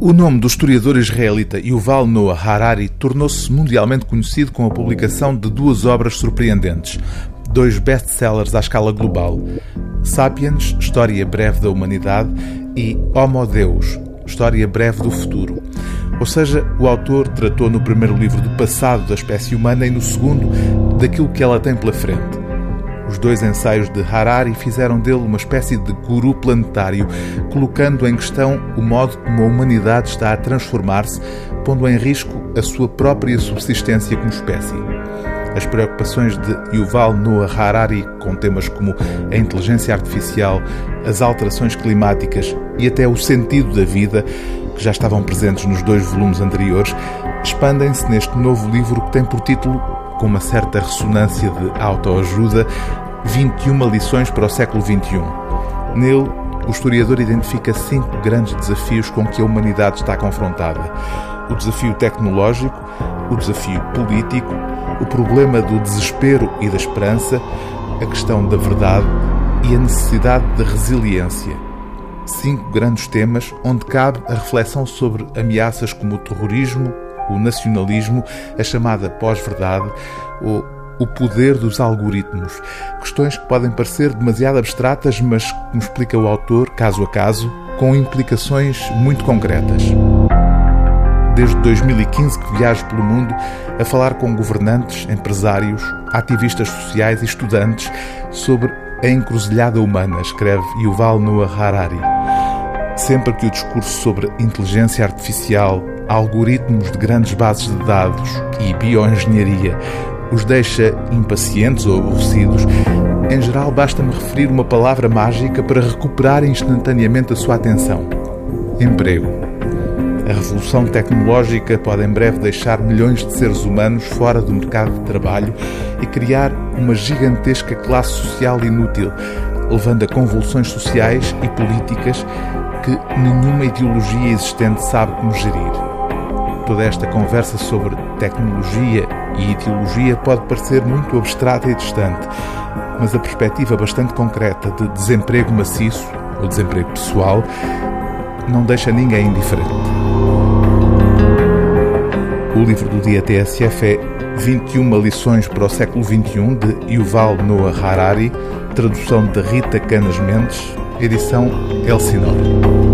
O nome do historiador israelita Yuval Noah Harari tornou-se mundialmente conhecido com a publicação de duas obras surpreendentes, dois best-sellers à escala global: Sapiens, História Breve da Humanidade, e Homo Deus, História Breve do Futuro. Ou seja, o autor tratou no primeiro livro do passado da espécie humana e no segundo daquilo que ela tem pela frente. Os dois ensaios de Harari fizeram dele uma espécie de guru planetário, colocando em questão o modo como a humanidade está a transformar-se, pondo em risco a sua própria subsistência como espécie. As preocupações de Yuval Noah Harari com temas como a inteligência artificial, as alterações climáticas e até o sentido da vida, que já estavam presentes nos dois volumes anteriores, expandem-se neste novo livro que tem por título com uma certa ressonância de autoajuda, 21 lições para o século XXI. Nele, o historiador identifica cinco grandes desafios com que a humanidade está confrontada: o desafio tecnológico, o desafio político, o problema do desespero e da esperança, a questão da verdade e a necessidade de resiliência. Cinco grandes temas onde cabe a reflexão sobre ameaças como o terrorismo, o nacionalismo, a chamada pós-verdade ou o poder dos algoritmos. Questões que podem parecer demasiado abstratas, mas, como explica o autor, caso a caso, com implicações muito concretas. Desde 2015 que viajo pelo mundo a falar com governantes, empresários, ativistas sociais e estudantes sobre a encruzilhada humana, escreve Yuval Noah Harari. Sempre que o discurso sobre inteligência artificial, algoritmos de grandes bases de dados e bioengenharia os deixa impacientes ou aborrecidos, em geral basta-me referir uma palavra mágica para recuperar instantaneamente a sua atenção: emprego. A revolução tecnológica pode em breve deixar milhões de seres humanos fora do mercado de trabalho e criar uma gigantesca classe social inútil, levando a convulsões sociais e políticas que nenhuma ideologia existente sabe como gerir toda esta conversa sobre tecnologia e ideologia pode parecer muito abstrata e distante, mas a perspectiva bastante concreta de desemprego maciço ou desemprego pessoal não deixa ninguém indiferente. O livro do dia TSF é 21 lições para o século XXI de Yuval Noah Harari, tradução de Rita Canas Mendes, edição Elsinore.